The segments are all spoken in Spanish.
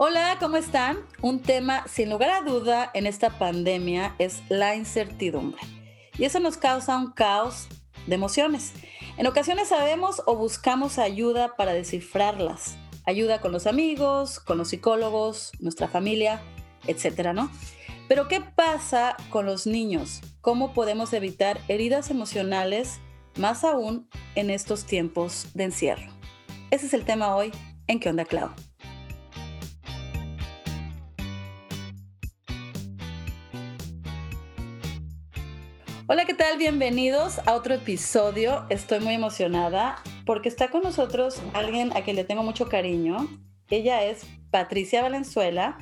Hola, ¿cómo están? Un tema sin lugar a duda en esta pandemia es la incertidumbre. Y eso nos causa un caos de emociones. En ocasiones sabemos o buscamos ayuda para descifrarlas. Ayuda con los amigos, con los psicólogos, nuestra familia, etcétera, ¿no? Pero ¿qué pasa con los niños? ¿Cómo podemos evitar heridas emocionales, más aún en estos tiempos de encierro? Ese es el tema hoy en ¿Qué onda, Clau? Hola, ¿qué tal? Bienvenidos a otro episodio. Estoy muy emocionada porque está con nosotros alguien a quien le tengo mucho cariño. Ella es Patricia Valenzuela.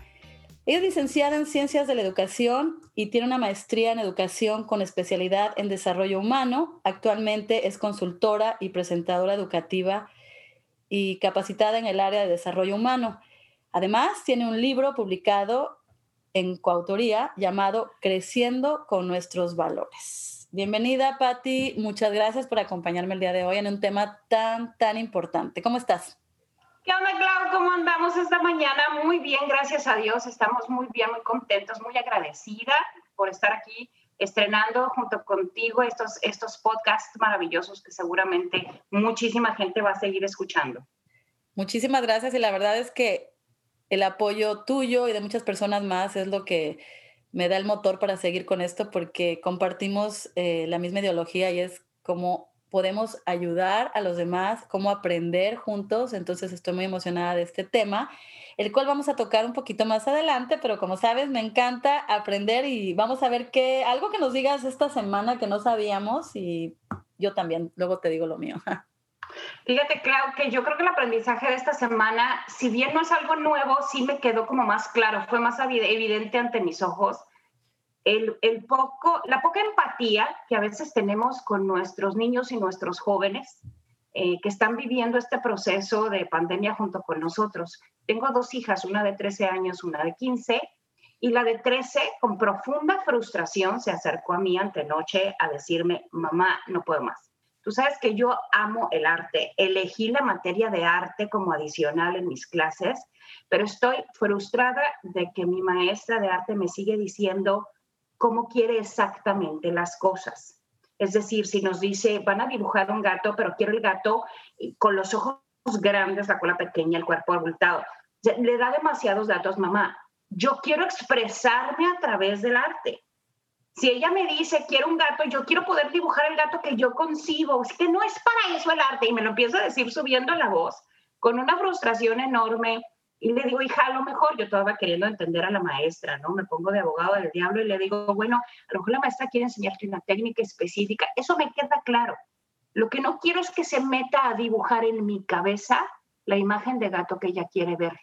Ella es licenciada en Ciencias de la Educación y tiene una maestría en Educación con especialidad en Desarrollo Humano. Actualmente es consultora y presentadora educativa y capacitada en el área de Desarrollo Humano. Además, tiene un libro publicado en coautoría llamado Creciendo con nuestros valores. Bienvenida, Patti. Muchas gracias por acompañarme el día de hoy en un tema tan, tan importante. ¿Cómo estás? ¿Qué onda, Clau? ¿Cómo andamos esta mañana? Muy bien, gracias a Dios. Estamos muy bien, muy contentos, muy agradecida por estar aquí estrenando junto contigo estos, estos podcasts maravillosos que seguramente muchísima gente va a seguir escuchando. Muchísimas gracias y la verdad es que el apoyo tuyo y de muchas personas más es lo que me da el motor para seguir con esto porque compartimos eh, la misma ideología y es cómo podemos ayudar a los demás, cómo aprender juntos. Entonces estoy muy emocionada de este tema, el cual vamos a tocar un poquito más adelante, pero como sabes, me encanta aprender y vamos a ver qué, algo que nos digas esta semana que no sabíamos y yo también, luego te digo lo mío. Fíjate, Clau, que yo creo que el aprendizaje de esta semana, si bien no es algo nuevo, sí me quedó como más claro, fue más evidente ante mis ojos. El, poco, la poca empatía que a veces tenemos con nuestros niños y nuestros jóvenes eh, que están viviendo este proceso de pandemia junto con nosotros. Tengo dos hijas, una de 13 años, una de 15, y la de 13, con profunda frustración, se acercó a mí ante noche a decirme, mamá, no puedo más Tú sabes que yo amo el arte, elegí la materia de arte como adicional en mis clases, pero estoy frustrada de que mi maestra de arte me sigue diciendo cómo quiere exactamente las cosas. Es decir, si nos dice, van a dibujar un gato, pero quiero el gato con los ojos grandes, la cola pequeña, el cuerpo abultado. Le da demasiados datos, mamá. Yo quiero expresarme a través del arte. Si ella me dice, quiero un gato, yo quiero poder dibujar el gato que yo concibo. Es que no es para eso el arte. Y me lo empieza a decir subiendo la voz, con una frustración enorme. Y le digo, hija, a lo mejor yo estaba queriendo entender a la maestra, ¿no? Me pongo de abogado del diablo y le digo, bueno, a lo mejor la maestra quiere enseñarte una técnica específica. Eso me queda claro. Lo que no quiero es que se meta a dibujar en mi cabeza la imagen de gato que ella quiere ver.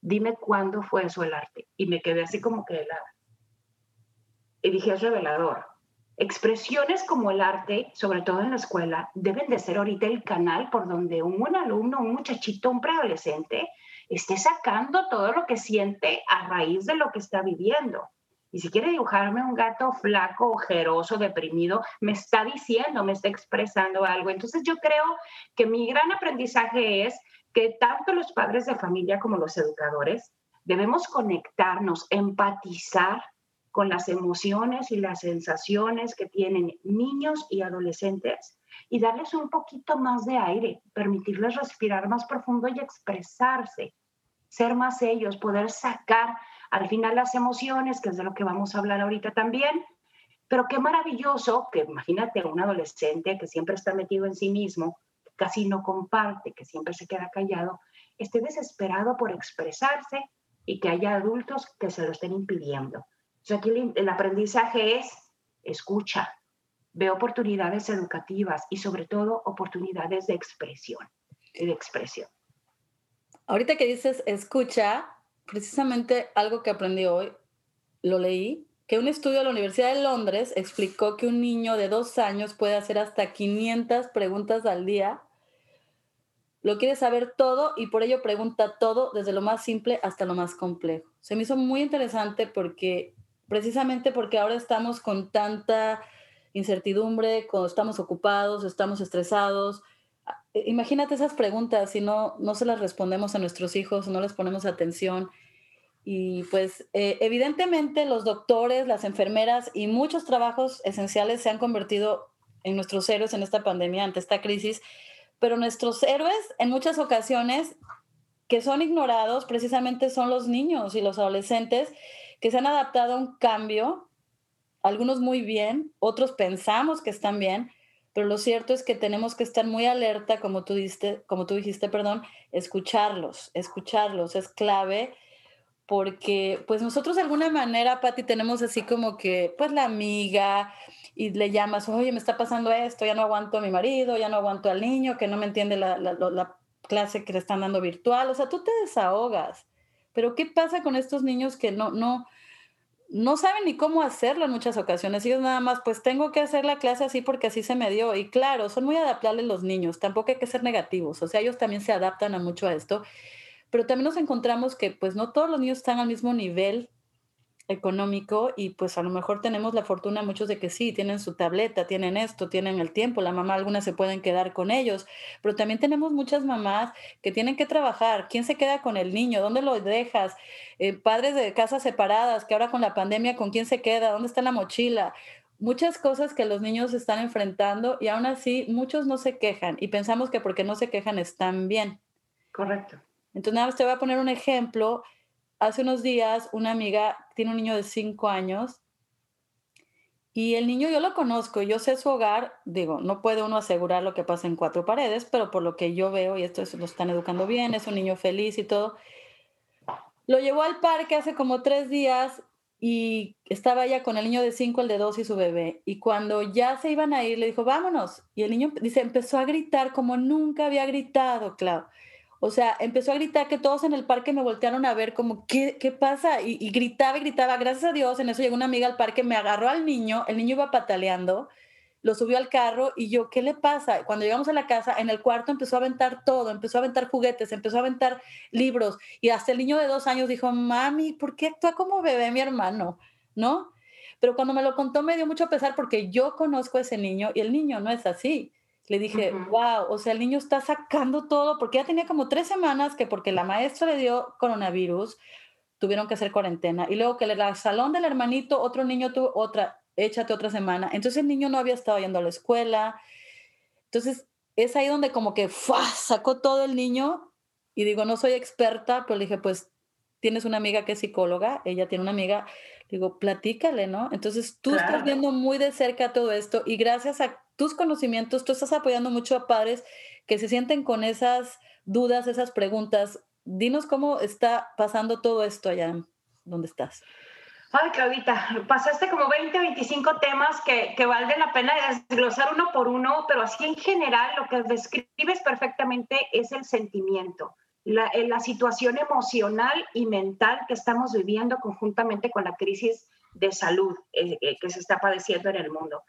Dime cuándo fue eso el arte. Y me quedé así como que helada y dije, es revelador. Expresiones como el arte, sobre todo en la escuela, deben de ser ahorita el canal por donde un buen alumno, un muchachito, un preadolescente, esté sacando todo lo que siente a raíz de lo que está viviendo. Y si quiere dibujarme un gato flaco, ojeroso, deprimido, me está diciendo, me está expresando algo. Entonces yo creo que mi gran aprendizaje es que tanto los padres de familia como los educadores debemos conectarnos, empatizar con las emociones y las sensaciones que tienen niños y adolescentes y darles un poquito más de aire, permitirles respirar más profundo y expresarse, ser más ellos, poder sacar al final las emociones, que es de lo que vamos a hablar ahorita también. Pero qué maravilloso que imagínate un adolescente que siempre está metido en sí mismo, casi no comparte, que siempre se queda callado, esté desesperado por expresarse y que haya adultos que se lo estén impidiendo aquí el, aprendizaje es escucha, ve oportunidades educativas y sobre todo oportunidades de expresión, de expresión. Ahorita que dices escucha, precisamente algo que aprendí hoy, lo leí, que un estudio de la Universidad de Londres explicó que un niño de dos años puede hacer hasta 500 preguntas al día. Lo quiere saber todo y por ello pregunta todo, desde lo más simple hasta lo más complejo. Se me hizo muy interesante porque precisamente porque ahora estamos con tanta incertidumbre, cuando estamos ocupados, estamos estresados. Ah, eh, imagínate esas preguntas si no, no se las respondemos a nuestros hijos, no les ponemos atención. Y pues eh, evidentemente los doctores, las enfermeras y muchos trabajos esenciales se han convertido en nuestros héroes en esta pandemia, ante esta crisis, pero nuestros héroes en muchas ocasiones que son ignorados precisamente son los niños y los adolescentes que se han adaptado a un cambio, algunos muy bien, otros pensamos que están bien, pero lo cierto es que tenemos que estar muy alerta, como tú dijiste, como tú dijiste, perdón, escucharlos, escucharlos es clave porque pues nosotros de alguna manera, Patti, tenemos así como que pues la amiga y le llamas, oye, me está pasando esto, ya no aguanto a mi marido, ya no aguanto al niño, que no me entiende la, la, la clase que le están dando virtual, o sea, tú te desahogas. Pero ¿qué pasa con estos niños que no, no, no saben ni cómo hacerlo en muchas ocasiones? Ellos nada más, pues tengo que hacer la clase así porque así se me dio. Y claro, son muy adaptables los niños, tampoco hay que ser negativos, o sea, ellos también se adaptan a mucho a esto. Pero también nos encontramos que pues no todos los niños están al mismo nivel económico y pues a lo mejor tenemos la fortuna muchos de que sí, tienen su tableta, tienen esto, tienen el tiempo, la mamá algunas se pueden quedar con ellos, pero también tenemos muchas mamás que tienen que trabajar, ¿quién se queda con el niño? ¿Dónde lo dejas? Eh, padres de casas separadas, que ahora con la pandemia, ¿con quién se queda? ¿Dónde está la mochila? Muchas cosas que los niños están enfrentando y aún así muchos no se quejan y pensamos que porque no se quejan están bien. Correcto. Entonces nada más te voy a poner un ejemplo hace unos días una amiga tiene un niño de cinco años y el niño yo lo conozco, yo sé su hogar, digo, no puede uno asegurar lo que pasa en cuatro paredes, pero por lo que yo veo, y esto lo están educando bien, es un niño feliz y todo, lo llevó al parque hace como tres días y estaba ya con el niño de cinco, el de dos y su bebé. Y cuando ya se iban a ir, le dijo, vámonos. Y el niño dice, empezó a gritar como nunca había gritado, Clau. O sea, empezó a gritar que todos en el parque me voltearon a ver como, ¿qué, qué pasa? Y, gritaba y gritaba. Gracias a Dios, en eso llegó una amiga al parque, me agarró al niño, el niño iba pataleando, lo subió al carro y yo, ¿qué le pasa? Cuando llegamos a la casa, en el cuarto empezó a aventar todo, empezó a aventar juguetes, empezó a aventar libros y hasta el niño de dos años dijo, mami, ¿por qué actúa como bebé mi hermano? ¿No? Pero cuando me lo contó me dio mucho pesar porque yo conozco a ese niño y el niño no es así le dije, wow, o sea, el niño está sacando todo, porque ya tenía como tres semanas que porque la maestra le dio coronavirus, tuvieron que hacer cuarentena. Y luego que el salón del hermanito, otro niño tuvo otra, échate otra semana. Entonces el niño no había estado yendo a la escuela. Entonces es ahí donde como que sacó todo el niño y digo, no soy experta, pero le dije, pues tienes una amiga que es psicóloga, ella tiene una amiga, digo, platícale, ¿no? Entonces tú estás viendo muy de cerca todo esto y gracias a tus conocimientos, tú estás apoyando mucho a padres que se sienten con esas dudas, esas preguntas. Dinos cómo está pasando todo esto allá donde estás. Ay, Claudita, pasaste como 20, 25 temas que, que valen la pena desglosar uno por uno, pero así en general lo que describes perfectamente es el sentimiento, la, eh, la situación emocional y mental que estamos viviendo conjuntamente con la crisis de salud eh, eh, que se está padeciendo en el mundo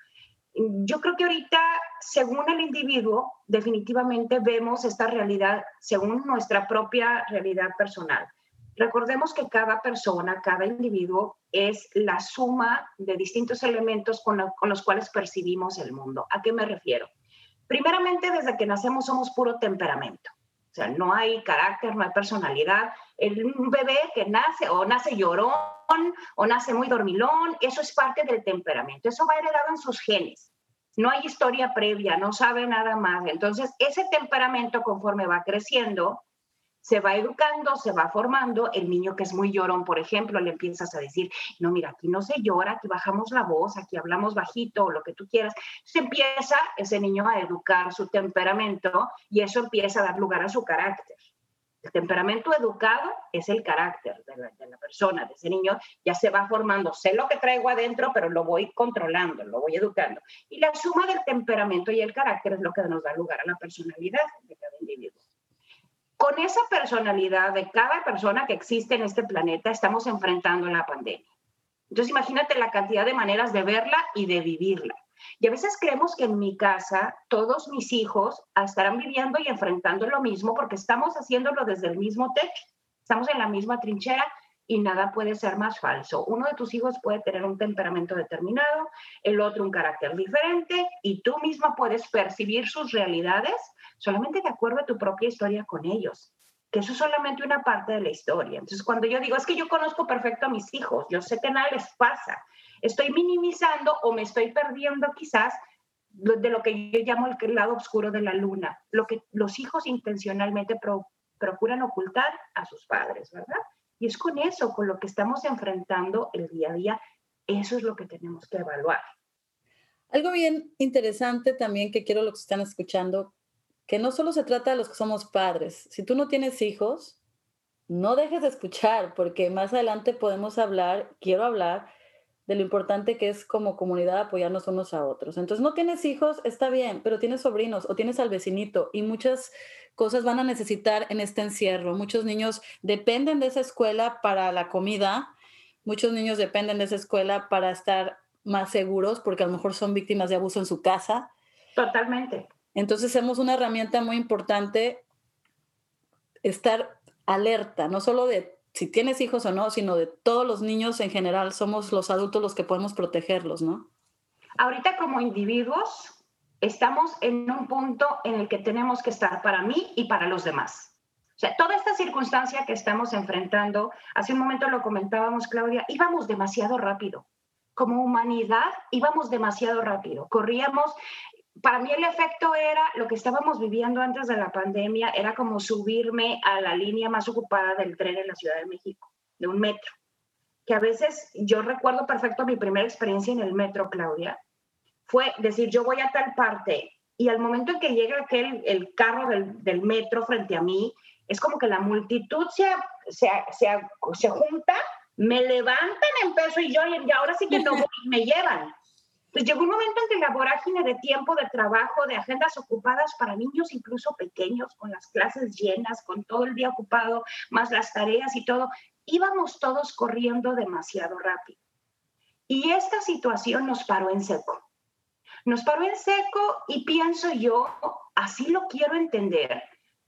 yo creo que ahorita, según el individuo, definitivamente vemos esta realidad según nuestra propia realidad personal. Recordemos que cada persona, cada individuo es la suma de distintos elementos con, con, los cuales percibimos el mundo. ¿A qué me refiero? Primeramente, desde que nacemos somos puro temperamento. O sea, no hay carácter, no hay personalidad. El, un bebé que nace o nace llorón o nace muy dormilón, eso es parte del temperamento. Eso va heredado en sus genes. No hay historia previa, no sabe nada más. Entonces, ese temperamento conforme va creciendo, se va educando, se va formando. El niño que es muy llorón, por ejemplo, le empiezas a decir, no, mira, aquí no se llora, aquí bajamos la voz, aquí hablamos bajito, o lo que tú quieras. Se empieza ese niño a educar su temperamento y eso empieza a dar lugar a su carácter. El temperamento educado es el carácter de la, persona, de ese niño, ya se va formando. Sé lo que traigo adentro, pero lo voy controlando, lo voy educando. Y la suma del temperamento y el carácter es lo que nos da lugar a la personalidad de cada individuo. Con esa personalidad de cada persona que existe en este planeta, estamos enfrentando la pandemia. Entonces, imagínate la cantidad de maneras de verla y de vivirla. Y a veces creemos que en mi casa todos mis hijos estarán viviendo y enfrentando lo mismo porque estamos haciéndolo desde el mismo techo, estamos en la misma trinchera y nada puede ser más falso. Uno de tus hijos puede tener un temperamento determinado, el otro un carácter diferente y tú misma puedes percibir sus realidades solamente de acuerdo a tu propia historia con ellos. que eso es solamente una parte de la historia. Entonces, cuando yo digo, es que yo conozco perfecto a mis hijos, yo sé que nada les pasa, estoy minimizando o me estoy perdiendo quizás de lo que yo llamo el lado oscuro de la luna, lo que los hijos intencionalmente procuran ocultar a sus padres, ¿verdad? Y es con eso, con lo que estamos enfrentando el día a día, eso es lo que tenemos que evaluar. Algo bien interesante también que quiero los que están escuchando, que no solo se trata de los que somos padres. Si tú no tienes hijos, no dejes de escuchar, porque más adelante podemos hablar, quiero hablar de lo importante que es como comunidad apoyarnos unos a otros. Entonces, no tienes hijos, está bien, pero tienes sobrinos o tienes al vecinito y muchas cosas van a necesitar en este encierro. Muchos niños dependen de esa escuela para la comida, muchos niños dependen de esa escuela para estar más seguros porque a lo mejor son víctimas de abuso en su casa. Totalmente. Entonces, somos una herramienta muy importante estar alerta, no solo de si tienes hijos o no, sino de todos los niños en general, somos los adultos los que podemos protegerlos, ¿no? Ahorita como individuos estamos en un punto en el que tenemos que estar para mí y para los demás. O sea, toda esta circunstancia que estamos enfrentando, hace un momento lo comentábamos, Claudia, íbamos demasiado rápido. Como humanidad íbamos demasiado rápido. Corríamos para mí el efecto era lo que estábamos viviendo antes de la pandemia, era como subirme a la línea más ocupada del tren en la Ciudad de México, de un metro. Que a veces yo recuerdo perfecto mi primera experiencia en el metro, Claudia, fue decir, yo voy a tal parte y al momento en que llega aquel, el carro del, del metro frente a mí, es como que la multitud se, se, se, se junta, me levantan en peso y yo, y ahora sí que no me llevan. Pues llegó un momento en que la vorágine de tiempo, de trabajo, de agendas ocupadas para niños incluso pequeños, con las clases llenas, con todo el día ocupado, más las tareas y todo, íbamos todos corriendo demasiado rápido. Y esta situación nos paró en seco. Nos paró en seco y pienso yo, así lo quiero entender,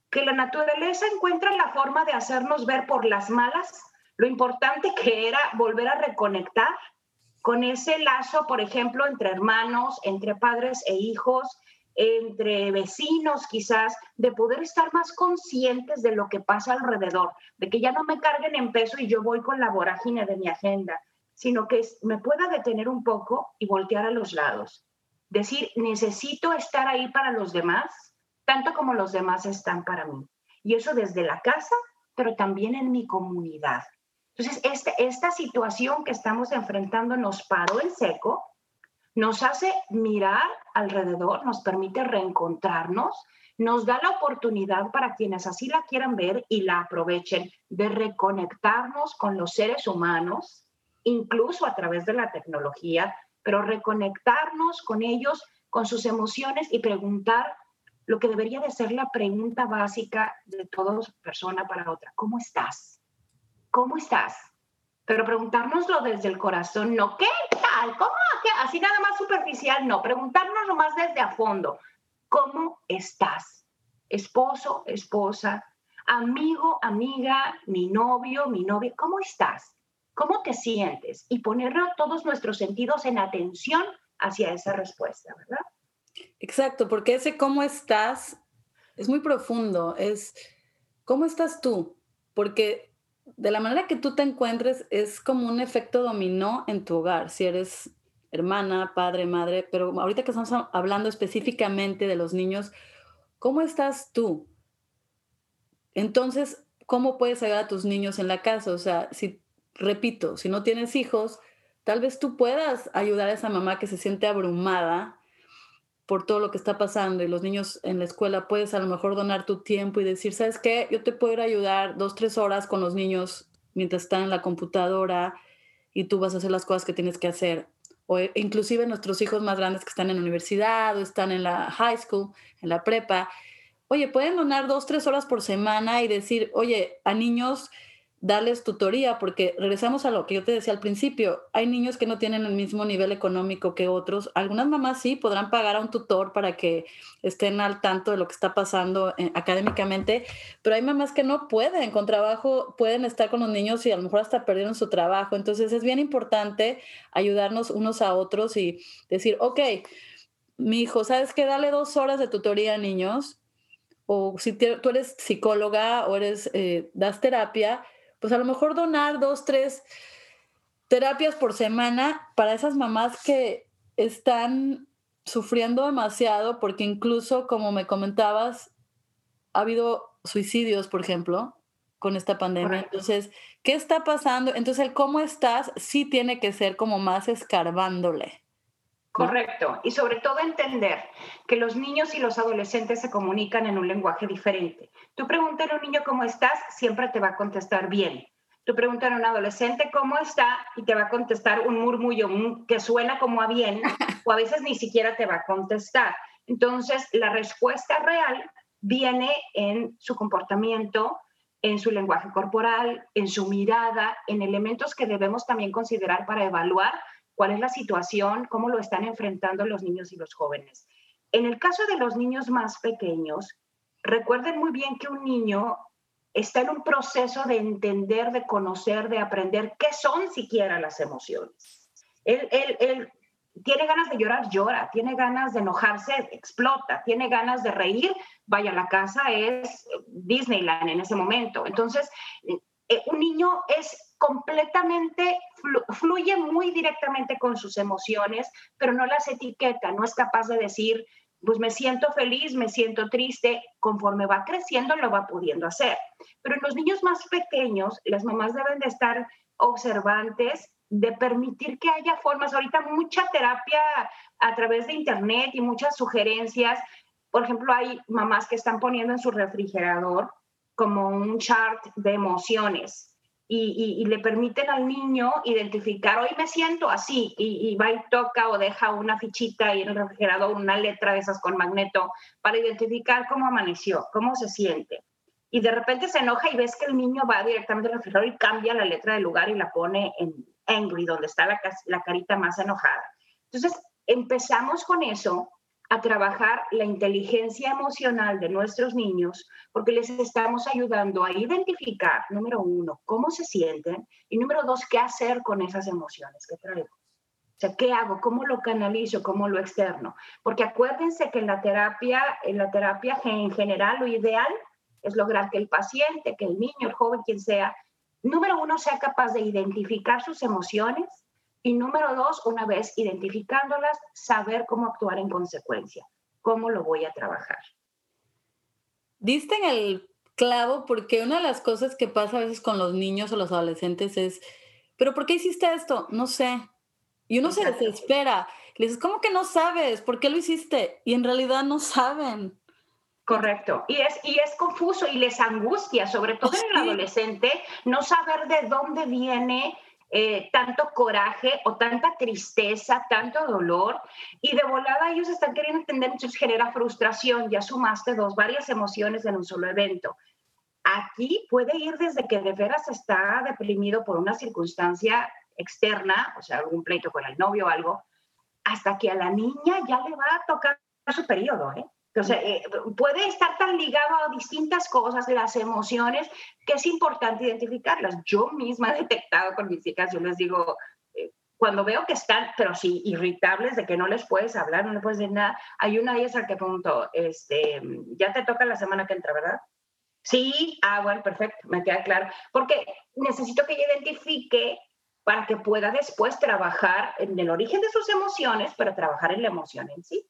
que la naturaleza encuentra la forma de hacernos ver por las malas lo importante que era volver a reconectar con ese lazo, por ejemplo, entre hermanos, entre padres e hijos, entre vecinos quizás, de poder estar más conscientes de lo que pasa alrededor, de que ya no me carguen en peso y yo voy con la vorágine de mi agenda, sino que me pueda detener un poco y voltear a los lados. Decir, necesito estar ahí para los demás, tanto como los demás están para mí. Y eso desde la casa, pero también en mi comunidad. Entonces, este, esta situación que estamos enfrentando nos paró en seco, nos hace mirar alrededor, nos permite reencontrarnos, nos da la oportunidad para quienes así la quieran ver y la aprovechen de reconectarnos con los seres humanos, incluso a través de la tecnología, pero reconectarnos con ellos, con sus emociones y preguntar lo que debería de ser la pregunta básica de toda persona para otra. ¿Cómo estás? ¿Cómo estás? Pero preguntárnoslo desde el corazón, no, ¿qué tal? ¿Cómo? Así nada más superficial, no, preguntárnoslo más desde a fondo, ¿cómo estás? Esposo, esposa, amigo, amiga, mi novio, mi novia, ¿cómo estás? ¿Cómo te sientes? Y ponerlo todos nuestros sentidos en atención hacia esa respuesta, ¿verdad? Exacto, porque ese cómo estás es muy profundo, es cómo estás tú, porque de la manera que tú te encuentres es como un efecto dominó en tu hogar, si eres hermana, padre, madre, pero ahorita que estamos hablando específicamente de los niños, ¿cómo estás tú? Entonces, ¿cómo puedes ayudar a tus niños en la casa? O sea, si, repito, si no tienes hijos, tal vez tú puedas ayudar a esa mamá que se siente abrumada por todo lo que está pasando y los niños en la escuela, puedes a lo mejor donar tu tiempo y decir, ¿sabes qué? Yo te puedo ayudar dos, tres horas con los niños mientras están en la computadora y tú vas a hacer las cosas que tienes que hacer. O e, inclusive nuestros hijos más grandes que están en la universidad o están en la high school, en la prepa. Oye, pueden donar dos, tres horas por semana y decir, oye, a niños darles tutoría, porque regresamos a lo que yo te decía al principio, hay niños que no tienen el mismo nivel económico que otros, algunas mamás sí podrán pagar a un tutor para que estén al tanto de lo que está pasando eh, académicamente, pero hay mamás que no pueden, con trabajo pueden estar con los niños y a lo mejor hasta perdieron su trabajo, entonces es bien importante ayudarnos unos a otros y decir, ok, mi hijo, ¿sabes qué? Dale dos horas de tutoría a niños o si tú eres psicóloga o eres, eh, das terapia, pues a lo mejor donar dos, tres terapias por semana para esas mamás que están sufriendo demasiado porque incluso, como me comentabas, ha habido suicidios, por ejemplo, con esta pandemia. Entonces, ¿qué está pasando? Entonces, el cómo estás sí tiene que ser como más escarbándole. Correcto. Y sobre todo entender que los niños y los adolescentes se comunican en un lenguaje diferente. Tú pregúntale a un niño cómo estás, siempre te va a contestar bien. Tú pregúntale a un adolescente cómo está y te va a contestar un murmullo que suena como a bien o a veces ni siquiera te va a contestar. Entonces, la respuesta real viene en su comportamiento, en su lenguaje corporal, en su mirada, en elementos que debemos también considerar para evaluar cuál es la situación, cómo lo están enfrentando los niños y los jóvenes. En el caso de los niños más pequeños, recuerden muy bien que un niño está en un proceso de entender, de conocer, de aprender qué son siquiera las emociones. Él, él, tiene ganas de llorar, llora, tiene ganas de enojarse, explota, tiene ganas de reír, vaya, la casa es Disneyland en ese momento. Entonces, eh, un niño es completamente, fluye muy directamente con sus emociones, pero no las etiqueta, no es capaz de decir, pues me siento feliz, me siento triste, conforme va creciendo lo va pudiendo hacer. Pero en los niños más pequeños, las mamás deben de estar observantes de permitir que haya formas. Ahorita mucha terapia a través de internet y muchas sugerencias. Por ejemplo, hay mamás que están poniendo en su refrigerador como un chart de emociones y, le permiten al niño identificar, hoy me siento así, y, va y toca o deja una fichita y en el refrigerador una letra de esas con magneto para identificar cómo amaneció, cómo se siente. Y de repente se enoja y ves que el niño va directamente al refrigerador y cambia la letra del lugar y la pone en angry, donde está la, la carita más enojada. Entonces, empezamos con eso a trabajar la inteligencia emocional de nuestros niños porque les estamos ayudando a identificar, número uno, cómo se sienten y número dos, qué hacer con esas emociones que traigo. O sea, ¿qué hago? ¿Cómo lo canalizo? ¿Cómo lo externo? Porque acuérdense que en la terapia, en la terapia en general, lo ideal es lograr que el paciente, que el niño, el joven, quien sea, número uno, sea capaz de identificar sus emociones y número dos, una vez identificándolas, saber cómo actuar en consecuencia, cómo lo voy a trabajar. Diste en el clavo porque una de las cosas que pasa a veces con los niños o los adolescentes es, pero ¿por qué hiciste esto? No sé. Y uno se desespera. Le dices, ¿cómo que no sabes? ¿Por qué lo hiciste? Y en realidad no saben. Correcto. Y es, y es confuso y les angustia, sobre todo en el adolescente, no saber de dónde viene eh, tanto coraje o tanta tristeza, tanto dolor, y de volada ellos están queriendo entender, entonces genera frustración, ya sumaste dos, varias emociones en un solo evento. Aquí puede ir desde que de veras está deprimido por una circunstancia externa, o sea, algún pleito con el novio o algo, hasta que a la niña ya le va a tocar su periodo, ¿eh? Sea, eh, puede estar tan ligado a distintas cosas, las emociones, que es importante identificarlas. Yo misma he detectado con mis hijas, yo les digo, eh, cuando veo que están, pero sí, irritables, de que no les puedes hablar, no les puedes decir nada, hay una de ellas al que pregunto, este, ya te toca la semana que entra, ¿verdad? Sí, ah, bueno, perfecto, me queda claro. Porque necesito que ella identifique para que pueda después trabajar en el origen de sus emociones, pero trabajar en la emoción en sí.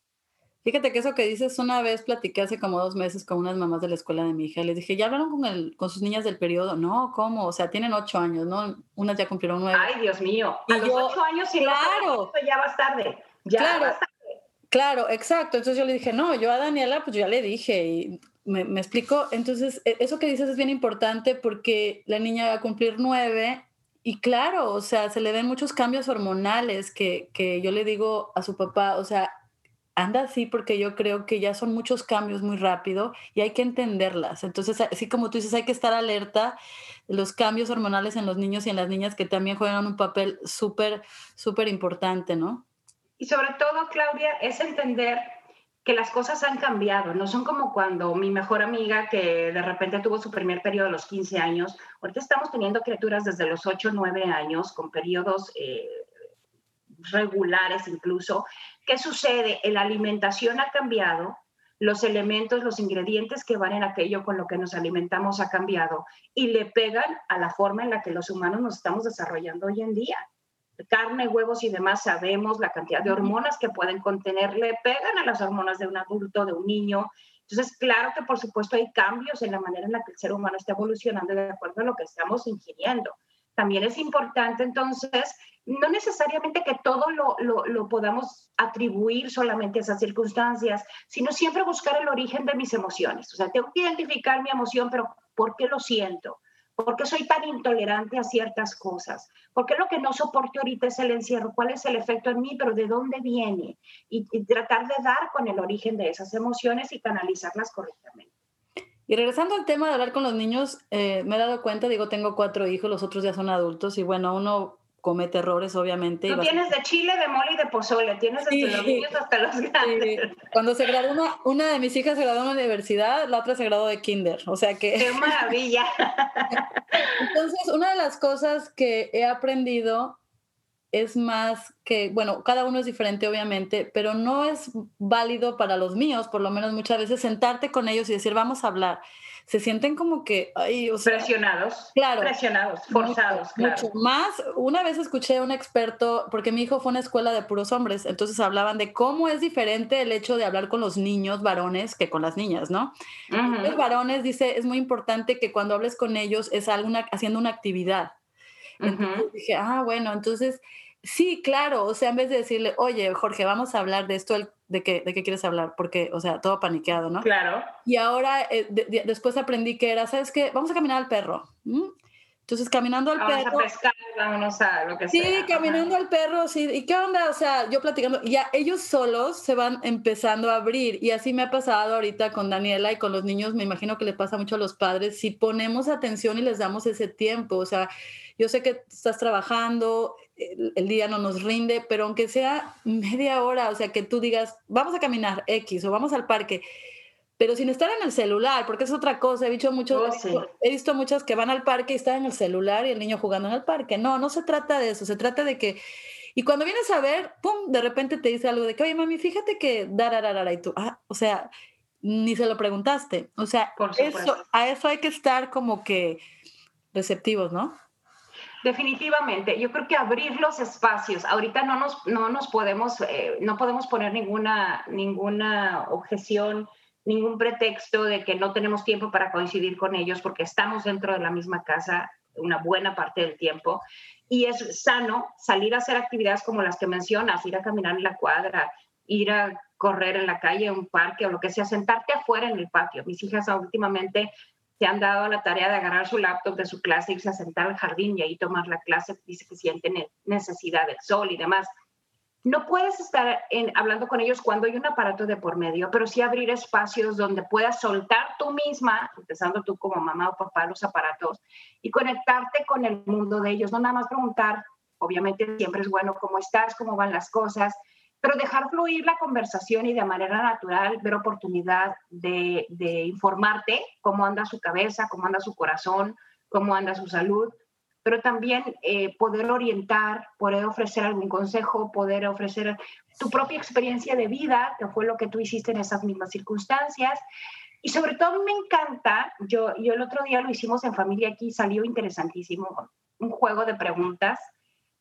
Fíjate que eso que dices, una vez platiqué hace como dos meses con unas mamás de la escuela de mi hija. Les dije, ¿ya hablaron con, el, con sus niñas del periodo? No, ¿cómo? O sea, tienen ocho años, ¿no? Unas ya cumplieron nueve. Ay, Dios mío. A los ocho años, si claro, ya vas tarde. Ya claro, vas tarde. Claro, exacto. Entonces yo le dije, no, yo a Daniela, pues ya le dije y me, me explicó. Entonces, e, eso que dices es bien importante porque la niña va a cumplir nueve y claro, o sea, se le ven muchos cambios hormonales que, que yo le digo a su papá, o sea, anda así porque yo creo que ya son muchos cambios muy rápido y hay que entenderlas. Entonces, así como tú dices, hay que estar alerta los cambios hormonales en los niños y en las niñas que también juegan un papel súper, súper importante, ¿no? Y sobre todo, Claudia, es entender que las cosas han cambiado, no son como cuando mi mejor amiga que de repente tuvo su primer periodo a los 15 años, ahorita estamos teniendo criaturas desde los 8 o 9 años con periodos eh, regulares incluso. ¿Qué sucede? La alimentación ha cambiado, los elementos, los ingredientes que van en aquello con lo que nos alimentamos ha cambiado y le pegan a la forma en la que los humanos nos estamos desarrollando hoy en día. Carne, huevos y demás, sabemos la cantidad de hormonas que pueden contener, le pegan a las hormonas de un adulto, de un niño. Entonces, claro que por supuesto hay cambios en la manera en la que el ser humano está evolucionando de acuerdo a lo que estamos ingiriendo. También es importante entonces no necesariamente que todo lo, lo, podamos atribuir solamente a esas circunstancias, sino siempre buscar el origen de mis emociones. O sea, tengo que identificar mi emoción, pero ¿por qué lo siento? ¿Por qué soy tan intolerante a ciertas cosas? ¿Por qué lo que no soporto ahorita es el encierro? ¿Cuál es el efecto en mí? ¿Pero de dónde viene? Y, tratar de dar con el origen de esas emociones y canalizarlas correctamente. Y regresando al tema de hablar con los niños, eh, me he dado cuenta, digo, tengo cuatro hijos, los otros ya son adultos y bueno, uno comete errores, obviamente. Tú tienes de chile, de mole y de pozole, tienes desde los niños hasta los grandes. Cuando se graduó una, una de mis hijas se graduó en la universidad, la otra se graduó de kinder, o sea que... ¡Qué maravilla! Entonces, una de las cosas que he aprendido es más que, bueno, cada uno es diferente obviamente, pero no es válido para los míos, por lo menos muchas veces, sentarte con ellos y decir, vamos a hablar se sienten como que, ay, o sea, presionados. Claro. Presionados, forzados, mucho, Más, una vez escuché a un experto, porque mi hijo fue a una escuela de puros hombres, entonces hablaban de cómo es diferente el hecho de hablar con los niños varones que con las niñas, ¿no? Los varones, dice, es muy importante que cuando hables con ellos es alguna, haciendo una actividad. Entonces dije, ah, bueno, entonces Sí, claro, o sea, en vez de decirle, oye, Jorge, vamos a hablar de esto, ¿de qué, de qué quieres hablar? Porque, o sea, todo paniqueado, ¿no? Claro. Y ahora, eh, después aprendí que era, ¿sabes qué? Vamos a caminar al perro. Entonces, caminando al vamos perro. A pescar, vámonos a lo que sea. Sí, caminando al perro, sí. ¿Y qué onda? O sea, yo platicando, ya ellos solos se van empezando a abrir. Y así me ha pasado ahorita con Daniela y con los niños. Me imagino que le pasa mucho a los padres. Si ponemos atención y les damos ese tiempo, o sea, yo sé que estás trabajando, el, día no nos rinde, pero aunque sea media hora, o sea, que tú digas, vamos a caminar X o vamos al parque, pero sin estar en el celular, porque es otra cosa. He visto, mucho, oh, he visto muchas que van al parque y están en el celular y el niño jugando en el parque. No, no se trata de eso, se trata de que... Y cuando vienes a ver, pum, de repente te dice algo de que, oye, mami, fíjate que dararara, y tú, ah, o sea, ni se lo preguntaste. O sea, eso, a eso hay que estar como que receptivos, ¿no? Definitivamente, yo creo que abrir los espacios, ahorita no nos, no nos podemos, eh, no podemos poner ninguna, ninguna objeción, ningún pretexto de que no tenemos tiempo para coincidir con ellos porque estamos dentro de la misma casa una buena parte del tiempo y es sano salir a hacer actividades como las que mencionas, ir a caminar en la cuadra, ir a correr en la calle, un parque o lo que sea, sentarte afuera en el patio. Mis hijas últimamente se han dado la tarea de agarrar su laptop de su clase, irse a sentar al jardín y ahí tomar la clase, dice que sienten necesidad del sol y demás. No puedes estar hablando con ellos cuando hay un aparato de por medio, pero sí abrir espacios donde puedas soltar tú misma, empezando tú como mamá o papá, los aparatos y conectarte con el mundo de ellos, no nada más preguntar, obviamente siempre es bueno cómo estás, cómo van las cosas, pero dejar fluir la conversación y de manera natural ver oportunidad de, informarte cómo anda su cabeza, cómo anda su corazón, cómo anda su salud, pero también eh, poder orientar, poder ofrecer algún consejo, poder ofrecer tu propia experiencia de vida, que fue lo que tú hiciste en esas mismas circunstancias. Y sobre todo me encanta, yo, yo el otro día lo hicimos en familia aquí, salió interesantísimo, un juego de preguntas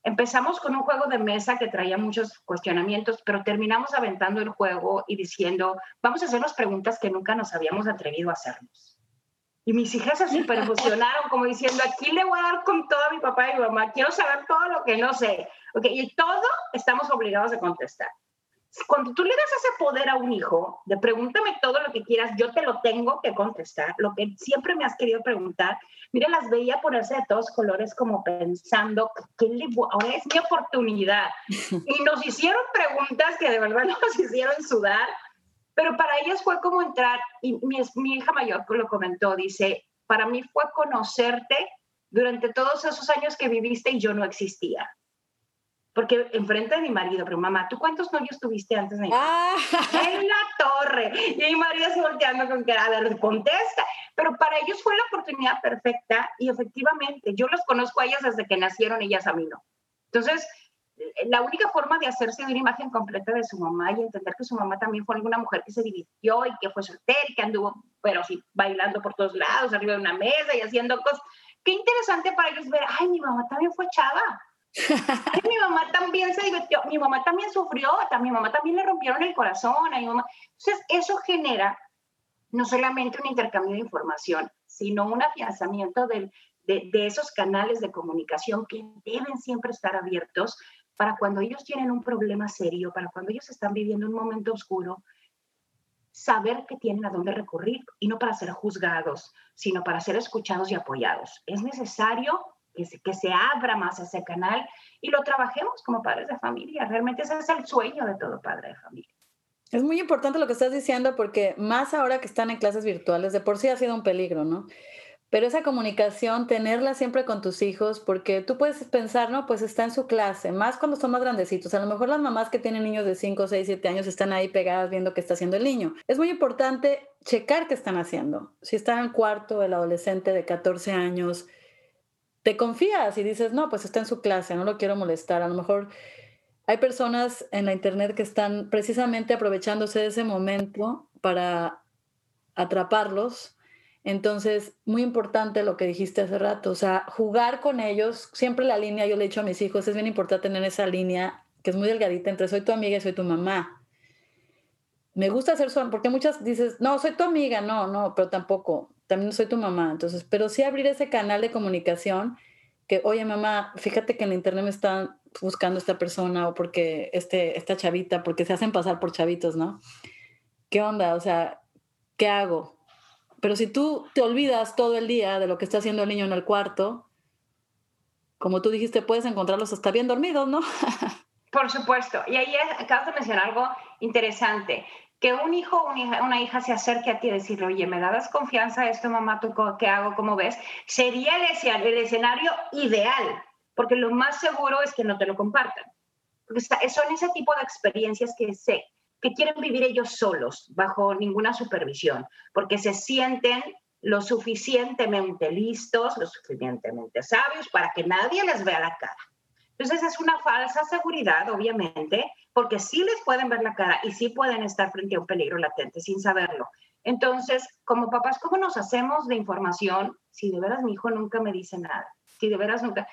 Empezamos con un juego de mesa que traía muchos cuestionamientos, pero terminamos aventando el juego y diciendo, vamos a hacernos preguntas que nunca nos habíamos atrevido a hacernos. Y mis hijas se emocionaron, como diciendo, aquí le voy a dar con todo a mi papá y mi mamá, quiero saber todo lo que no sé. Okay, y todo estamos obligados a contestar. Cuando tú le das ese poder a un hijo de pregúntame todo lo que quieras, yo te lo tengo que contestar, lo que siempre me has querido preguntar, Mira, las veía ponerse de todos colores como pensando, ¿qué le ahora es mi oportunidad. Y nos hicieron preguntas que de verdad nos hicieron sudar, pero para ellas fue como entrar, y mi, mi hija mayor lo comentó, dice, para mí fue conocerte durante todos esos años que viviste y yo no existía porque enfrente de mi marido, pero mamá, ¿tú cuántos novios tuviste antes de ah. En la torre. Y mi marido se volteando con que, a ver, contesta. Pero para ellos fue la oportunidad perfecta y efectivamente, yo los conozco a ellas desde que nacieron, ellas a mí no. Entonces, la única forma de hacerse una imagen completa de su mamá y entender que su mamá también fue una mujer que se divirtió y que fue soltera y que anduvo, pero sí, bailando por todos lados, arriba de una mesa y haciendo cosas. Qué interesante para ellos ver, ay, mi mamá también fue chava. Ay, mi mamá también se divirtió, mi mamá también sufrió, a mi mamá también le rompieron el corazón, a mi mamá. Entonces, eso genera no solamente un intercambio de información, sino un afianzamiento del, de, de, esos canales de comunicación que deben siempre estar abiertos para cuando ellos tienen un problema serio, para cuando ellos están viviendo un momento oscuro, saber que tienen a dónde recurrir y no para ser juzgados, sino para ser escuchados y apoyados. Es necesario que se, abra más ese canal y lo trabajemos como padres de familia. Realmente ese es el sueño de todo padre de familia. Es muy importante lo que estás diciendo porque más ahora que están en clases virtuales, de por sí ha sido un peligro, ¿no? Pero esa comunicación, tenerla siempre con tus hijos, porque tú puedes pensar, no, pues está en su clase, más cuando son más grandecitos. A lo mejor las mamás que tienen niños de 5, 6, 7 años están ahí pegadas viendo qué está haciendo el niño. Es muy importante checar qué están haciendo. Si está en el cuarto el adolescente de 14 años, te confías y dices, no, pues está en su clase, no lo quiero molestar. A lo mejor hay personas en la internet que están precisamente aprovechándose de ese momento para atraparlos entonces, muy importante lo que dijiste hace rato, o sea, jugar con ellos, siempre la línea, yo le he dicho a mis hijos, es bien importante tener esa línea que es muy delgadita entre soy tu amiga y soy tu mamá. Me gusta ser su porque muchas dices, no, soy tu amiga, no, no, pero tampoco, también soy tu mamá. Entonces, pero sí abrir ese canal de comunicación que, oye, mamá, fíjate que en internet me están buscando esta persona o porque este, esta chavita, porque se hacen pasar por chavitos, ¿no? ¿Qué onda? O sea, ¿qué hago? Pero si tú te olvidas todo el día de lo que está haciendo el niño en el cuarto, como tú dijiste, puedes encontrarlos hasta bien dormidos, ¿no? Por supuesto. Y ahí acabas de mencionar algo interesante. Que un hijo o una hija, se acerque a ti y decirle, oye, ¿me dabas confianza esto, mamá? ¿Tú qué hago? ¿Cómo ves? Sería el escenario ideal, porque lo más seguro es que no te lo compartan. Porque son ese tipo de experiencias que sé que quieren vivir ellos solos, bajo ninguna supervisión, porque se sienten lo suficientemente listos, lo suficientemente sabios para que nadie les vea la cara. Entonces es una falsa seguridad, obviamente, porque sí les pueden ver la cara y sí pueden estar frente a un peligro latente sin saberlo. Entonces, como papás, ¿cómo nos hacemos de información si de veras mi hijo nunca me dice nada? Si de veras nunca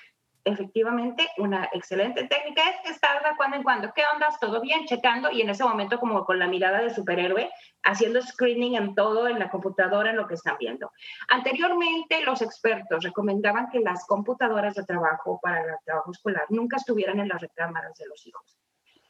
efectivamente una excelente técnica es estar de cuando en cuando, ¿qué ondas? ¿Todo bien? Checando y en ese momento como con la mirada de superhéroe, haciendo screening en todo, en la computadora, en lo que están viendo. Anteriormente los expertos recomendaban que las computadoras de trabajo para el trabajo escolar nunca estuvieran en las recámaras de los hijos.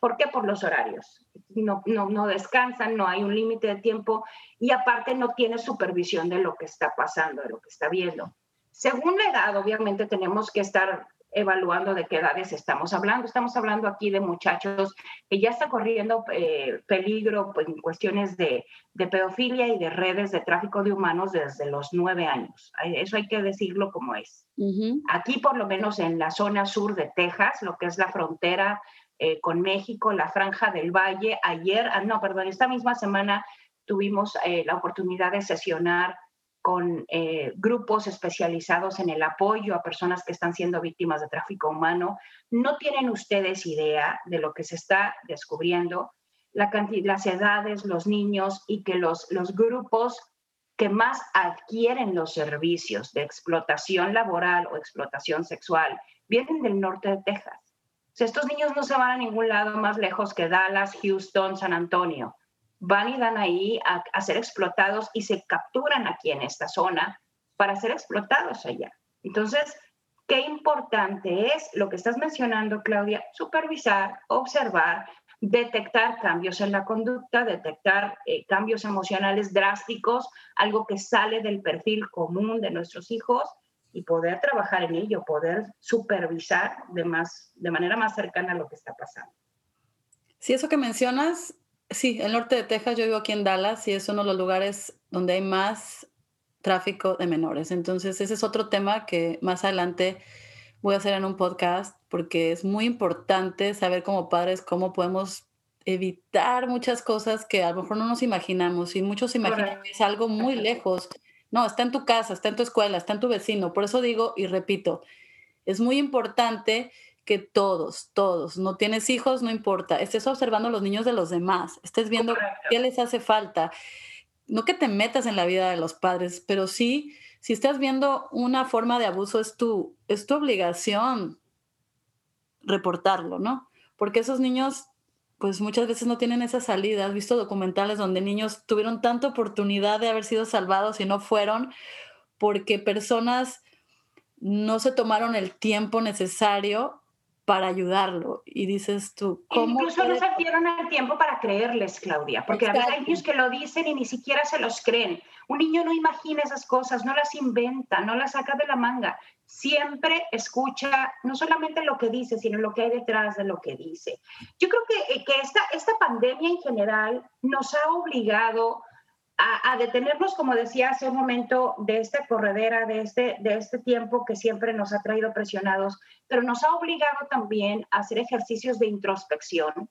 ¿Por qué? Por los horarios. No, no, no descansan, no hay un límite de tiempo y aparte no tiene supervisión de lo que está pasando, de lo que está viendo. Según la edad, obviamente tenemos que estar evaluando de qué edades estamos hablando. Estamos hablando aquí de muchachos que ya están corriendo eh, peligro pues, en cuestiones de, pedofilia y de redes de tráfico de humanos desde los nueve años. Eso hay que decirlo como es. Aquí, por lo menos en la zona sur de Texas, lo que es la frontera eh, con México, la franja del Valle, ayer, ah, no, perdón, esta misma semana tuvimos eh, la oportunidad de sesionar con eh, grupos especializados en el apoyo a personas que están siendo víctimas de tráfico humano. No tienen ustedes idea de lo que se está descubriendo, la las edades, los niños y que los, los grupos que más adquieren los servicios de explotación laboral o explotación sexual vienen del norte de Texas. estos niños no se van a ningún lado más lejos que Dallas, Houston, San Antonio van y dan ahí a, ser explotados y se capturan aquí en esta zona para ser explotados allá. Entonces, qué importante es lo que estás mencionando, Claudia, supervisar, observar, detectar cambios en la conducta, detectar eh, cambios emocionales drásticos, algo que sale del perfil común de nuestros hijos y poder trabajar en ello, poder supervisar de, más, de manera más cercana lo que está pasando. Sí, eso que mencionas Sí, el norte de Texas, yo vivo aquí en Dallas y es uno de los lugares donde hay más tráfico de menores. Entonces, ese es otro tema que más adelante voy a hacer en un podcast porque es muy importante saber como padres cómo podemos evitar muchas cosas que a lo mejor no nos imaginamos y muchos imaginan que es algo muy lejos. No, está en tu casa, está en tu escuela, está en tu vecino. Por eso digo y repito, es muy importante que todos, todos, no tienes hijos, no importa, estés observando los niños de los demás, estés viendo qué les hace falta. No que te metas en la vida de los padres, pero sí, si estás viendo una forma de abuso, es tu, es tu obligación reportarlo, ¿no? Porque esos niños, pues muchas veces no tienen esa salida. Has visto documentales donde niños tuvieron tanta oportunidad de haber sido salvados y no fueron porque personas no se tomaron el tiempo necesario para ayudarlo. Y dices tú, ¿cómo? Incluso no se dieron el tiempo para creerles, Claudia, porque a hay niños que lo dicen y ni siquiera se los creen. Un niño no imagina esas cosas, no las inventa, no las saca de la manga. Siempre escucha no solamente lo que dice, sino lo que hay detrás de lo que dice. Yo creo que, eh, que esta, esta pandemia en general nos ha obligado a, detenernos, como decía hace un momento, de esta corredera, de este, de este tiempo que siempre nos ha traído presionados, pero nos ha obligado también a hacer ejercicios de introspección,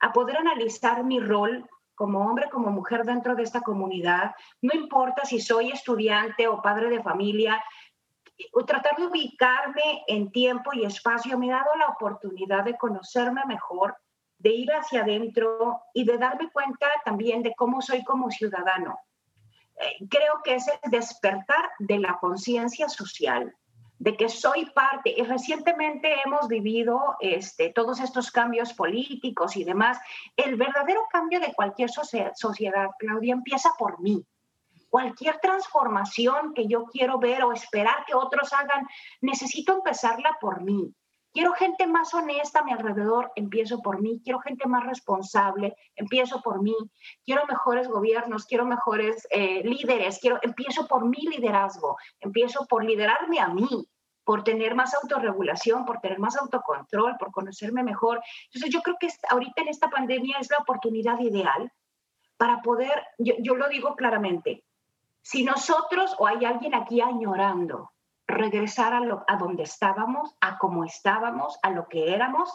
a poder analizar mi rol como hombre, como mujer dentro de esta comunidad, no importa si soy estudiante o padre de familia, tratar de ubicarme en tiempo y espacio me ha dado la oportunidad de conocerme mejor, de ir hacia adentro y de darme cuenta también de cómo soy como ciudadano. Eh, creo que es el despertar de la conciencia social, de que soy parte. Y recientemente hemos vivido este, todos estos cambios políticos y demás. El verdadero cambio de cualquier sociedad, Claudia, empieza por mí. Cualquier transformación que yo quiero ver o esperar que otros hagan, necesito empezarla por mí. Quiero gente más honesta a mi alrededor, empiezo por mí. Quiero gente más responsable, empiezo por mí. Quiero mejores gobiernos, quiero mejores eh, líderes, quiero, empiezo por mi liderazgo, empiezo por liderarme a mí, por tener más autorregulación, por tener más autocontrol, por conocerme mejor. Entonces yo creo que ahorita en esta pandemia es la oportunidad ideal para poder, yo, yo lo digo claramente, si nosotros o hay alguien aquí añorando regresar a, lo, a donde estábamos, a cómo estábamos, a lo que éramos.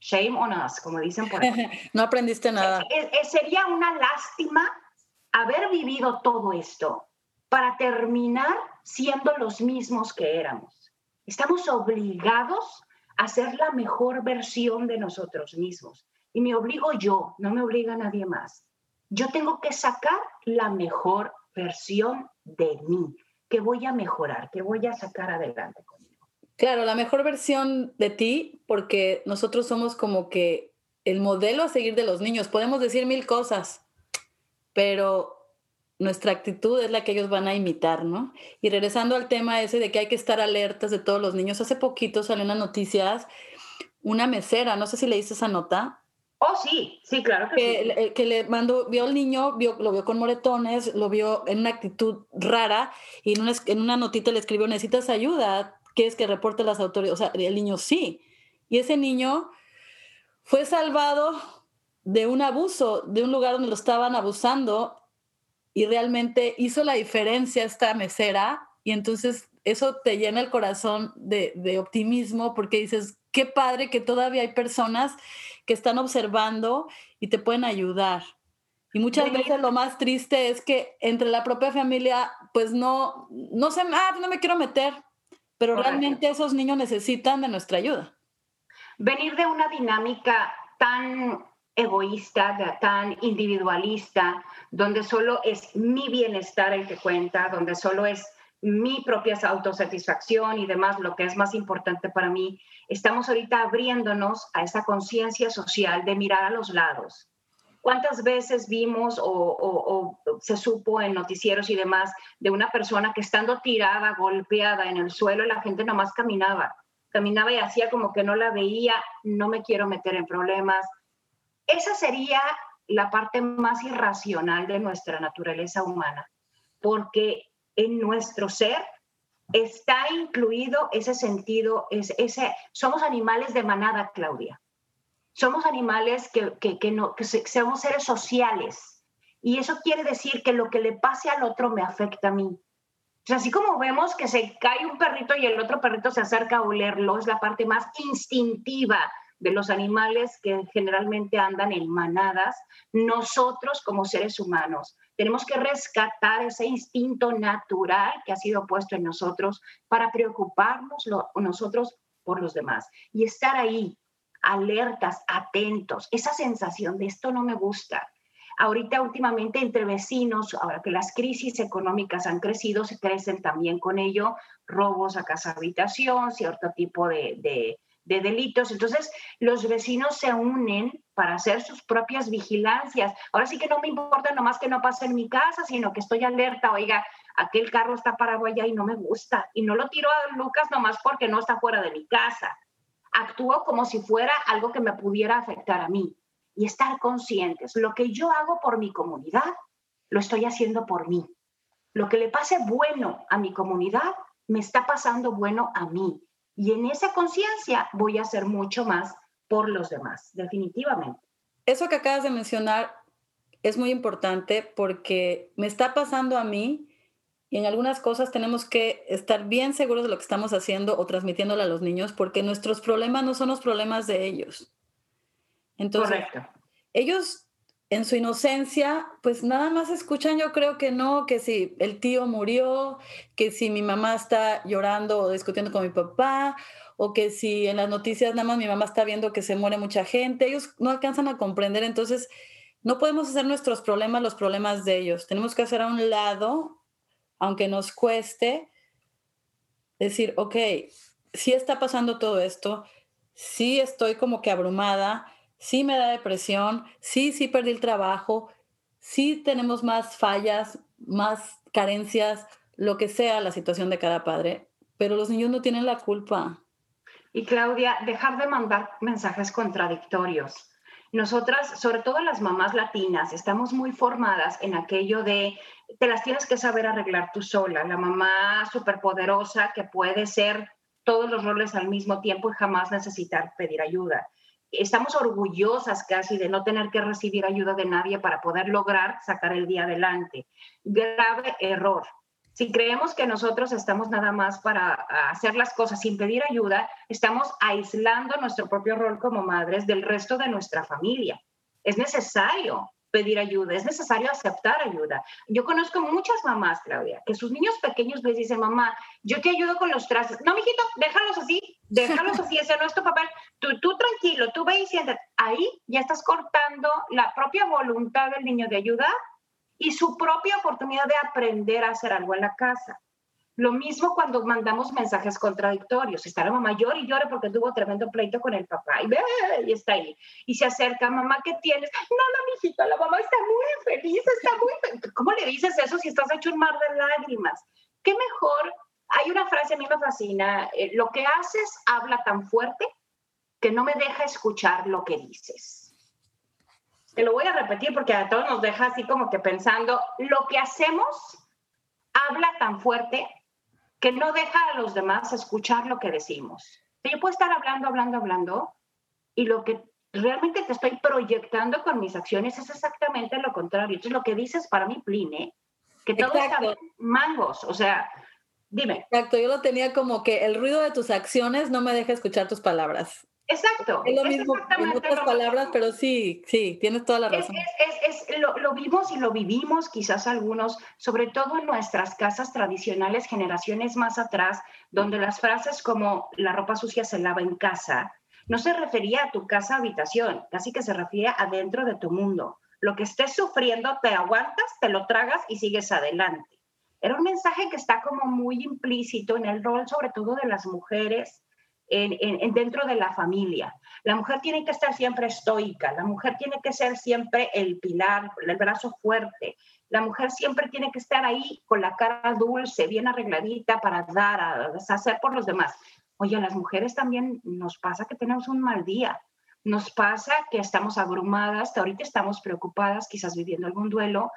Shame on us, como dicen por ahí. no aprendiste nada. Eh, eh, sería una lástima haber vivido todo esto para terminar siendo los mismos que éramos. Estamos obligados a ser la mejor versión de nosotros mismos. Y me obligo yo, no me obliga nadie más. Yo tengo que sacar la mejor versión de mí que voy a mejorar, que voy a sacar adelante conmigo. Claro, la mejor versión de ti, porque nosotros somos como que el modelo a seguir de los niños. Podemos decir mil cosas, pero nuestra actitud es la que ellos van a imitar, ¿no? Y regresando al tema ese de que hay que estar alertas de todos los niños, hace poquito salió unas noticias, una mesera, no sé si leíste esa nota, Oh, sí, sí, claro que, que, le mandó, vio al niño, vio, lo vio con moretones, lo vio en una actitud rara y en una, en una notita le escribió, necesitas ayuda, ¿quieres que reporte las autoridades? O sea, el niño sí. Y ese niño fue salvado de un abuso, de un lugar donde lo estaban abusando y realmente hizo la diferencia esta mesera y entonces eso te llena el corazón de, de optimismo porque dices, qué padre que todavía hay personas que están observando y te pueden ayudar. Y muchas veces lo más triste es que entre la propia familia, pues no, no sé, ah, no me quiero meter, pero realmente esos niños necesitan de nuestra ayuda. Venir de una dinámica tan egoísta, tan individualista, donde solo es mi bienestar el que cuenta, donde solo es mi propia autosatisfacción y demás, lo que es más importante para mí, estamos ahorita abriéndonos a esa conciencia social de mirar a los lados. ¿Cuántas veces vimos o, se supo en noticieros y demás de una persona que estando tirada, golpeada en el suelo, la gente nomás caminaba? Caminaba y hacía como que no la veía, no me quiero meter en problemas. Esa sería la parte más irracional de nuestra naturaleza humana, porque en nuestro ser está incluido ese sentido, ese, somos animales de manada, Claudia. Somos animales que, que, no, que somos seres sociales. Y eso quiere decir que lo que le pase al otro me afecta a mí. Así como vemos que se cae un perrito y el otro perrito se acerca a olerlo, es la parte más instintiva de los animales que generalmente andan en manadas, nosotros como seres humanos tenemos que rescatar ese instinto natural que ha sido puesto en nosotros para preocuparnos nosotros por los demás y estar ahí, alertas, atentos, esa sensación de esto no me gusta. Ahorita últimamente entre vecinos, ahora que las crisis económicas han crecido, se crecen también con ello robos a casa habitación, cierto tipo de, de, de delitos. Entonces, los vecinos se unen para hacer sus propias vigilancias. Ahora sí que no me importa nomás que no pase en mi casa, sino que estoy alerta, oiga, aquel carro está parado allá y no me gusta. Y no lo tiro a Lucas nomás porque no está fuera de mi casa. Actúo como si fuera algo que me pudiera afectar a mí. Y estar conscientes, lo que yo hago por mi comunidad, lo estoy haciendo por mí. Lo que le pase bueno a mi comunidad, me está pasando bueno a mí. Y en esa conciencia voy a hacer mucho más por los demás, definitivamente. Eso que acabas de mencionar es muy importante porque me está pasando a mí y en algunas cosas tenemos que estar bien seguros de lo que estamos haciendo o transmitiéndole a los niños porque nuestros problemas no son los problemas de ellos. Entonces, Correcto. ellos en su inocencia, pues nada más escuchan, yo creo que no, que si el tío murió, que si mi mamá está llorando o discutiendo con mi papá, o que si en las noticias nada más mi mamá está viendo que se muere mucha gente, ellos no alcanzan a comprender, entonces no podemos hacer nuestros problemas los problemas de ellos, tenemos que hacer a un lado, aunque nos cueste, decir, ok, sí está pasando todo esto, sí estoy como que abrumada, sí me da depresión, sí, sí perdí el trabajo, sí tenemos más fallas, más carencias, lo que sea la situación de cada padre, pero los niños no tienen la culpa. Y Claudia, dejar de mandar mensajes contradictorios. Nosotras, sobre todo las mamás latinas, estamos muy formadas en aquello de te las tienes que saber arreglar tú sola, la mamá superpoderosa que puede ser todos los roles al mismo tiempo y jamás necesitar pedir ayuda estamos orgullosas casi de no tener que recibir ayuda de nadie para poder lograr sacar el día adelante. Grave error. Si creemos que nosotros estamos nada más para hacer las cosas sin pedir ayuda, estamos aislando nuestro propio rol como madres del resto de nuestra familia. Es necesario pedir ayuda, es necesario aceptar ayuda. Yo conozco muchas mamás, Claudia, que sus niños pequeños les dicen, mamá, yo te ayudo con los trastes. No, mijito, déjalos así, déjalos así, ese no es tu papel. Tú, tú tranquilo, tú ve y siéntate. Ahí ya estás cortando la propia voluntad del niño de ayudar y su propia oportunidad de aprender a hacer algo en la casa. Lo mismo cuando mandamos mensajes contradictorios. Está la mamá llora y llora porque tuvo tremendo pleito con el papá y, ve, y está ahí. Y se acerca, mamá, ¿qué tienes? Nada, mijita, la mamá está muy feliz, está muy feliz. ¿Cómo le dices eso si estás hecho un mar de lágrimas? ¿Qué mejor? Hay una frase, a mí me fascina, eh, lo que haces habla tan fuerte que no me deja escuchar lo que dices. Te lo voy a repetir porque a todos nos deja así como que pensando, lo que hacemos habla tan fuerte que no deja a los demás escuchar lo que decimos. Yo puedo estar hablando, hablando, hablando, y lo que realmente te estoy proyectando con mis acciones es exactamente lo contrario. Entonces, lo que dices para mí, Pline, que todo está mangos, o sea, dime. Exacto, yo lo tenía como que el ruido de tus acciones no me deja escuchar tus palabras. Exacto. Es lo mismo en otras palabras, pero sí, sí, tienes toda la razón. Es, es, lo, lo, vimos y lo vivimos quizás algunos, sobre todo en nuestras casas tradicionales, generaciones más atrás, donde las frases como la ropa sucia se lava en casa, no se refería a tu casa habitación, casi que se refiere a dentro de tu mundo. Lo que estés sufriendo, te aguantas, te lo tragas y sigues adelante. Era un mensaje que está como muy implícito en el rol, sobre todo de las mujeres, en, dentro de la familia. La mujer tiene que estar siempre estoica, la mujer tiene que ser siempre el pilar, el brazo fuerte. La mujer siempre tiene que estar ahí con la cara dulce, bien arregladita para dar, a hacer por los demás. Oye, a las mujeres también nos pasa que tenemos un mal día. Nos pasa que estamos abrumadas, ahorita estamos preocupadas, quizás viviendo algún duelo,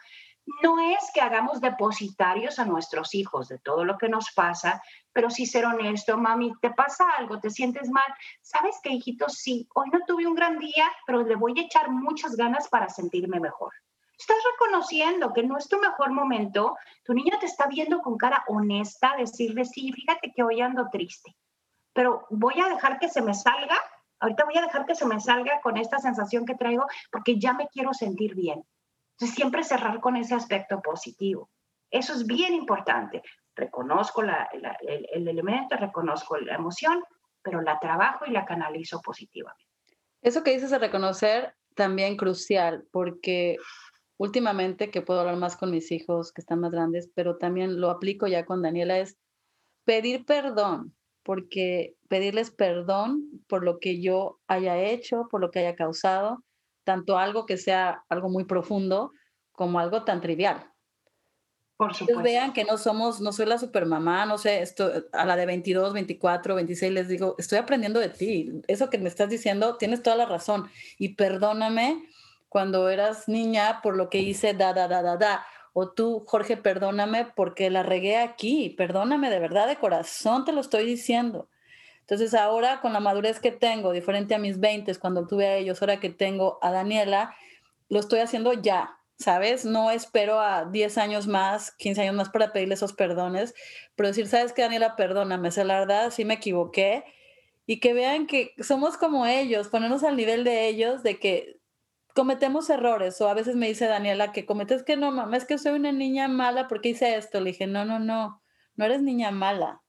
no es que hagamos depositarios a nuestros hijos de todo lo que nos pasa, pero sí ser honesto, mami, ¿te pasa algo? ¿Te sientes mal? ¿Sabes qué, hijito? Sí, hoy no tuve un gran día, pero le voy a echar muchas ganas para sentirme mejor. Estás reconociendo que no es tu mejor momento, tu niño te está viendo con cara honesta, decirle, sí, fíjate que hoy ando triste, pero voy a dejar que se me salga, ahorita voy a dejar que se me salga con esta sensación que traigo porque ya me quiero sentir bien entonces, siempre cerrar con ese aspecto positivo. Eso es bien importante. Reconozco el, elemento, reconozco la emoción, pero la trabajo y la canalizo positivamente. Eso que dices de reconocer también crucial, porque últimamente que puedo hablar más con mis hijos que están más grandes, pero también lo aplico ya con Daniela, es pedir perdón, porque pedirles perdón por lo que yo haya hecho, por lo que haya causado, tanto algo que sea algo muy profundo como algo tan trivial. Por supuesto. vean que no somos, no soy la supermamá, no sé, esto, a la de 22, 24, 26 les digo, estoy aprendiendo de ti. Eso que me estás diciendo, tienes toda la razón. Y perdóname cuando eras niña por lo que hice, da, da, da, da, da. O tú, Jorge, perdóname porque la regué aquí. Perdóname de verdad, de corazón te lo estoy diciendo. Entonces ahora con la madurez que tengo, diferente a mis 20, cuando tuve a ellos, ahora que tengo a Daniela, lo estoy haciendo ya, ¿sabes? No espero a 10 años más, 15 años más para pedirle esos perdones, pero decir, ¿sabes qué, Daniela? Perdóname, sé la verdad, sí me equivoqué. Y que vean que somos como ellos, ponernos al nivel de ellos, de que cometemos errores. O a veces me dice Daniela que cometes que no, mamá, es que soy una niña mala porque hice esto. Le dije, no, no, no, no eres niña mala.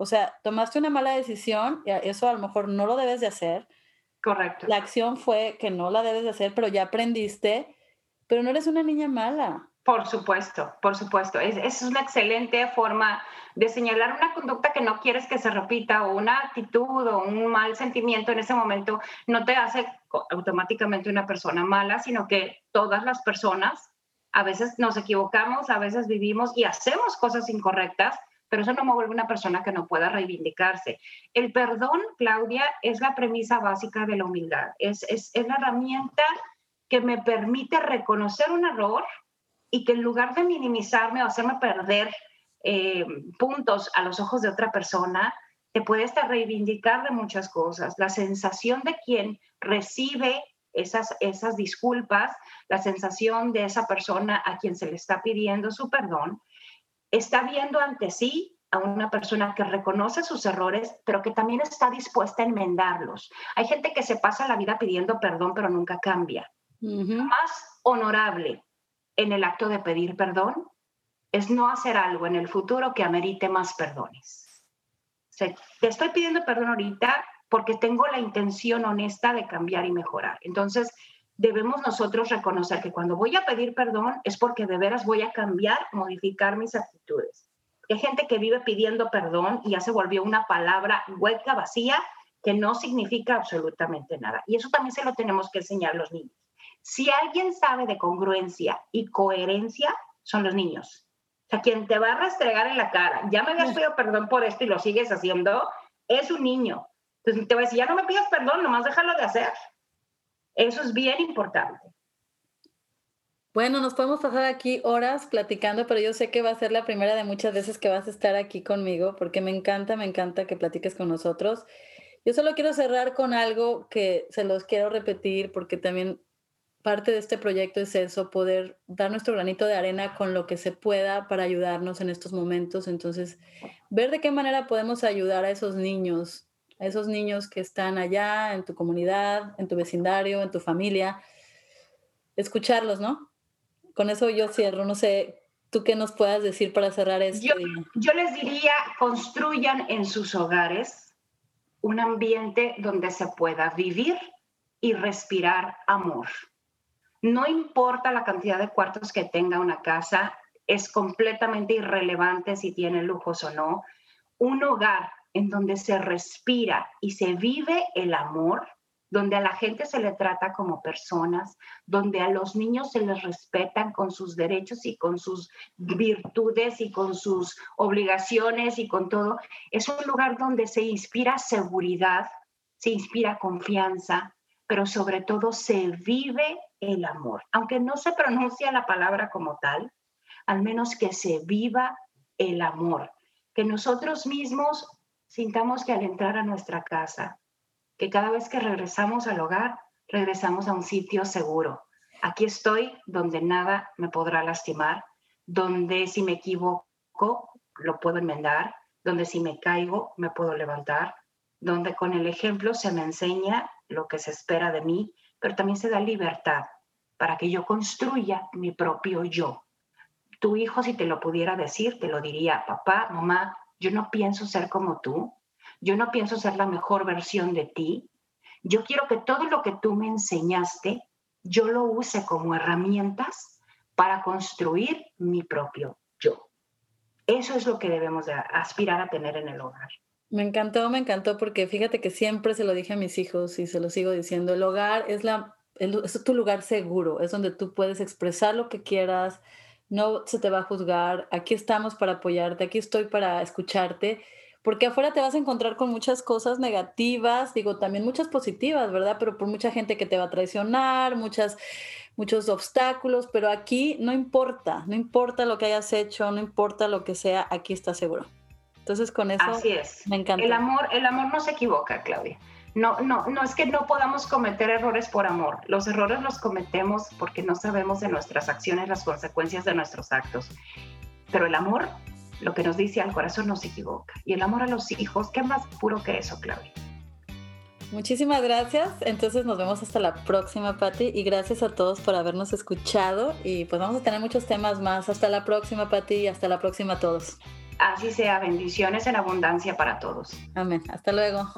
O sea, tomaste una mala decisión, y eso a lo mejor no lo debes de hacer. Correcto. La acción fue que no la debes de hacer, pero ya aprendiste pero no eres una niña mala. Por supuesto, por supuesto. Es, es una excelente forma de señalar una conducta que no quieres que se repita o una actitud o un mal sentimiento en ese momento no te hace automáticamente una persona mala, sino que todas las personas a veces nos equivocamos, a veces vivimos y hacemos cosas incorrectas, pero eso no me vuelve una persona que no pueda reivindicarse. El perdón, Claudia, es la premisa básica de la humildad, es, es, es la herramienta que me permite reconocer un error y que en lugar de minimizarme o hacerme perder eh, puntos a los ojos de otra persona, te puede hasta reivindicar de muchas cosas. La sensación de quien recibe esas, esas disculpas, la sensación de esa persona a quien se le está pidiendo su perdón, está viendo ante sí a una persona que reconoce sus errores, pero que también está dispuesta a enmendarlos. Hay gente que se pasa la vida pidiendo perdón, pero nunca cambia más honorable en el acto de pedir perdón es no hacer algo en el futuro que amerite más perdones. te estoy pidiendo perdón ahorita porque tengo la intención honesta de cambiar y mejorar. Entonces, debemos nosotros reconocer que cuando voy a pedir perdón es porque de veras voy a cambiar, modificar mis actitudes. Hay gente que vive pidiendo perdón y ya se volvió una palabra hueca, vacía, que no significa absolutamente nada. Y eso también se lo tenemos que enseñar a los niños. Si alguien sabe de congruencia y coherencia, son los niños. O sea, quien te va a restregar en la cara, ya me habías pedido perdón por esto y lo sigues haciendo, es un niño. Entonces te va a decir, ya no me pidas perdón, nomás déjalo de hacer. Eso es bien importante. Bueno, nos podemos pasar aquí horas platicando, pero yo sé que va a ser la primera de muchas veces que vas a estar aquí conmigo, porque me encanta, me encanta que platiques con nosotros. Yo solo quiero cerrar con algo que se los quiero repetir, porque también parte de este proyecto es eso, poder dar nuestro granito de arena con lo que se pueda para ayudarnos en estos momentos. Entonces, ver de qué manera podemos ayudar a esos niños, a esos niños que están allá en tu comunidad, en tu vecindario, en tu familia, escucharlos, ¿no? Con eso yo cierro, no sé, ¿tú qué nos puedas decir para cerrar esto? Yo, yo les diría, construyan en sus hogares un ambiente donde se pueda vivir y respirar amor. No importa la cantidad de cuartos que tenga una casa, es completamente irrelevante si tiene lujos o no. Un hogar en donde se respira y se vive el amor, donde a la gente se le trata como personas, donde a los niños se les respetan con sus derechos y con sus virtudes y con sus obligaciones y con todo, es un lugar donde se inspira seguridad, se inspira confianza, pero sobre todo se vive el amor. Aunque no se pronuncia la palabra como tal, al menos que se viva el amor. Que nosotros mismos sintamos que al entrar a nuestra casa, que cada vez que regresamos al hogar, regresamos a un sitio seguro. Aquí estoy donde nada me podrá lastimar, donde si me equivoco lo puedo enmendar, donde si me caigo me puedo levantar, donde con el ejemplo se me enseña lo que se espera de mí, pero también se da libertad para que yo construya mi propio yo. Tu hijo, si te lo pudiera decir, te lo diría, papá, mamá, yo no pienso ser como tú, yo no pienso ser la mejor versión de ti, yo quiero que todo lo que tú me enseñaste, yo lo use como herramientas para construir mi propio yo. Eso es lo que debemos de aspirar a tener en el hogar. Me encantó, me encantó porque fíjate que siempre se lo dije a mis hijos y se lo sigo diciendo, el hogar es, la, es tu lugar seguro, es donde tú puedes expresar lo que quieras, no se te va a juzgar, aquí estamos para apoyarte, aquí estoy para escucharte, porque afuera te vas a encontrar con muchas cosas negativas, digo, también muchas positivas, ¿verdad? Pero por mucha gente que te va a traicionar, muchas, muchos obstáculos, pero aquí no importa, no importa lo que hayas hecho, no importa lo que sea, aquí estás seguro. Entonces con eso Así es. me encanta. El amor, el amor no se equivoca, Claudia. No, no, no es que no podamos cometer errores por amor. Los errores los cometemos porque no sabemos de nuestras acciones, las consecuencias de nuestros actos. Pero el amor, lo que nos dice al corazón, no se equivoca. Y el amor a los hijos, ¿qué más puro que eso, Claudia? Muchísimas gracias. Entonces nos vemos hasta la próxima, Patti. Y gracias a todos por habernos escuchado. Y pues vamos a tener muchos temas más. Hasta la próxima, Patti. Y hasta la próxima a todos. Así sea, bendiciones en abundancia para todos. Amén. Hasta luego.